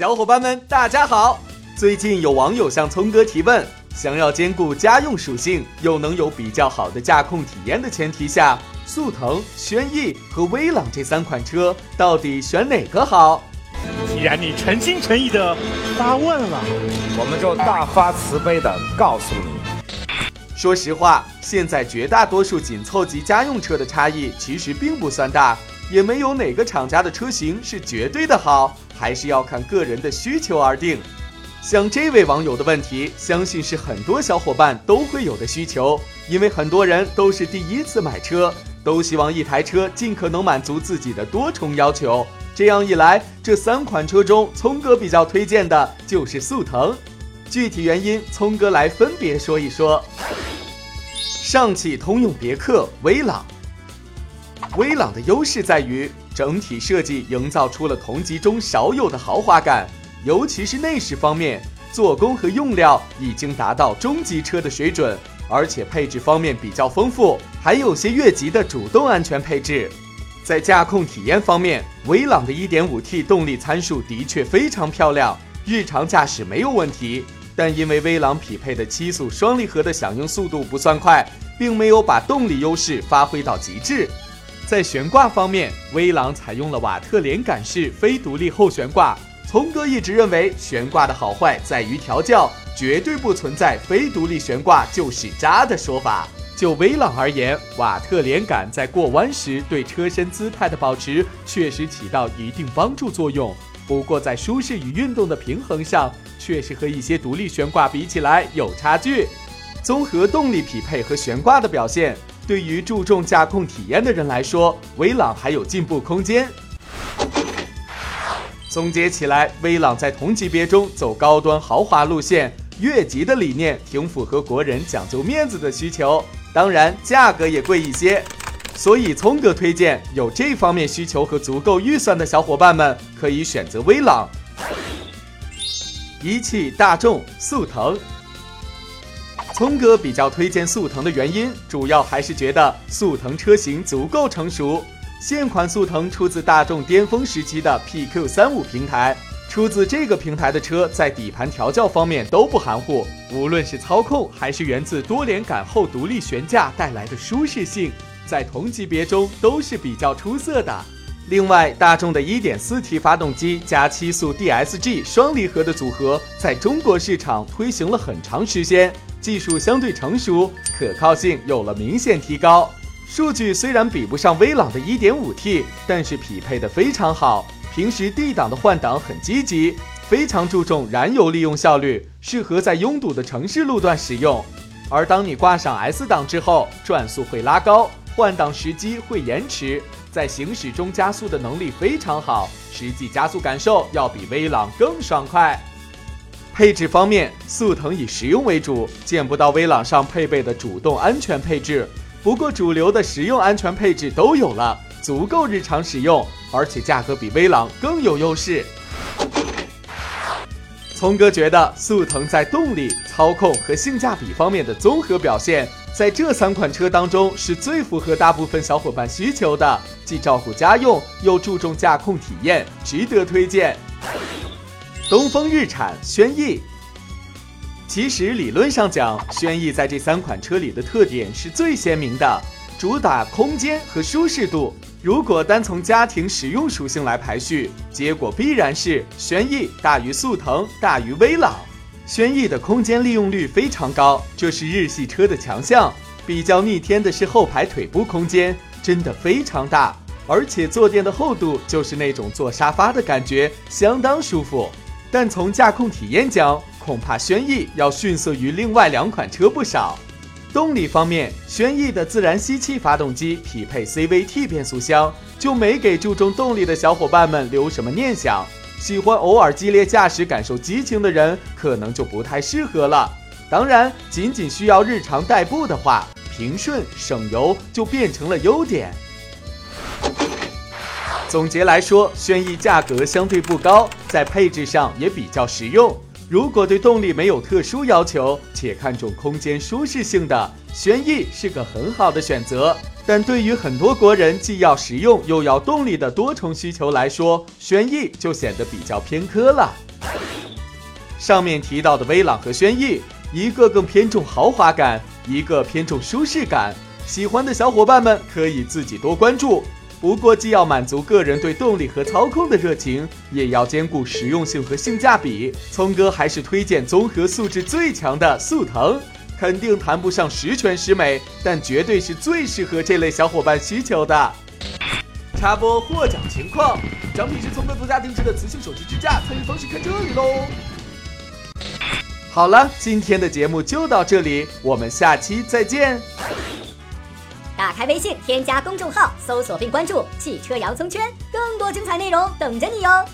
小伙伴们，大家好！最近有网友向聪哥提问，想要兼顾家用属性又能有比较好的驾控体验的前提下，速腾、轩逸和威朗这三款车到底选哪个好？既然你诚心诚意的发问了，我们就大发慈悲的告诉你。说实话，现在绝大多数紧凑级家用车的差异其实并不算大，也没有哪个厂家的车型是绝对的好，还是要看个人的需求而定。像这位网友的问题，相信是很多小伙伴都会有的需求，因为很多人都是第一次买车，都希望一台车尽可能满足自己的多重要求。这样一来，这三款车中，聪哥比较推荐的就是速腾。具体原因，聪哥来分别说一说。上汽通用别克威朗，威朗的优势在于整体设计营造出了同级中少有的豪华感，尤其是内饰方面，做工和用料已经达到中级车的水准，而且配置方面比较丰富，还有些越级的主动安全配置。在驾控体验方面，威朗的 1.5T 动力参数的确非常漂亮，日常驾驶没有问题。但因为威朗匹配的七速双离合的响应速度不算快，并没有把动力优势发挥到极致。在悬挂方面，威朗采用了瓦特连杆式非独立后悬挂。聪哥一直认为悬挂的好坏在于调教，绝对不存在非独立悬挂就是渣的说法。就威朗而言，瓦特连杆在过弯时对车身姿态的保持确实起到一定帮助作用。不过在舒适与运动的平衡上，确实和一些独立悬挂比起来有差距。综合动力匹配和悬挂的表现，对于注重驾控体验的人来说，威朗还有进步空间。总结起来，威朗在同级别中走高端豪华路线，越级的理念挺符合国人讲究面子的需求，当然价格也贵一些。所以，聪哥推荐有这方面需求和足够预算的小伙伴们可以选择威朗。一汽大众速腾，聪哥比较推荐速腾的原因，主要还是觉得速腾车型足够成熟。现款速腾出自大众巅峰时期的 PQ 三五平台，出自这个平台的车在底盘调教方面都不含糊，无论是操控还是源自多连杆后独立悬架带来的舒适性。在同级别中都是比较出色的。另外，大众的 1.4T 发动机加七速 DSG 双离合的组合，在中国市场推行了很长时间，技术相对成熟，可靠性有了明显提高。数据虽然比不上威朗的 1.5T，但是匹配的非常好。平时 D 档的换挡很积极，非常注重燃油利用效率，适合在拥堵的城市路段使用。而当你挂上 S 档之后，转速会拉高。换挡时机会延迟，在行驶中加速的能力非常好，实际加速感受要比威朗更爽快。配置方面，速腾以实用为主，见不到威朗上配备的主动安全配置。不过主流的实用安全配置都有了，足够日常使用，而且价格比威朗更有优势。聪哥觉得速腾在动力、操控和性价比方面的综合表现。在这三款车当中，是最符合大部分小伙伴需求的，既照顾家用，又注重驾控体验，值得推荐。东风日产轩逸，其实理论上讲，轩逸在这三款车里的特点是最鲜明的，主打空间和舒适度。如果单从家庭实用属性来排序，结果必然是轩逸大于速腾，大于威朗。轩逸的空间利用率非常高，这是日系车的强项。比较逆天的是后排腿部空间真的非常大，而且坐垫的厚度就是那种坐沙发的感觉，相当舒服。但从驾控体验讲，恐怕轩逸要逊色于另外两款车不少。动力方面，轩逸的自然吸气发动机匹配 CVT 变速箱，就没给注重动力的小伙伴们留什么念想。喜欢偶尔激烈驾驶、感受激情的人，可能就不太适合了。当然，仅仅需要日常代步的话，平顺省油就变成了优点。总结来说，轩逸价格相对不高，在配置上也比较实用。如果对动力没有特殊要求，且看重空间舒适性的，轩逸是个很好的选择。但对于很多国人既要实用又要动力的多重需求来说，轩逸就显得比较偏科了。上面提到的威朗和轩逸，一个更偏重豪华感，一个偏重舒适感。喜欢的小伙伴们可以自己多关注。不过，既要满足个人对动力和操控的热情，也要兼顾实用性和性价比。聪哥还是推荐综合素质最强的速腾，肯定谈不上十全十美，但绝对是最适合这类小伙伴需求的。插播获奖情况：奖品是聪哥独家定制的磁性手机支架，参与方式看这里喽。好了，今天的节目就到这里，我们下期再见。打开微信，添加公众号，搜索并关注“汽车洋葱圈”，更多精彩内容等着你哟。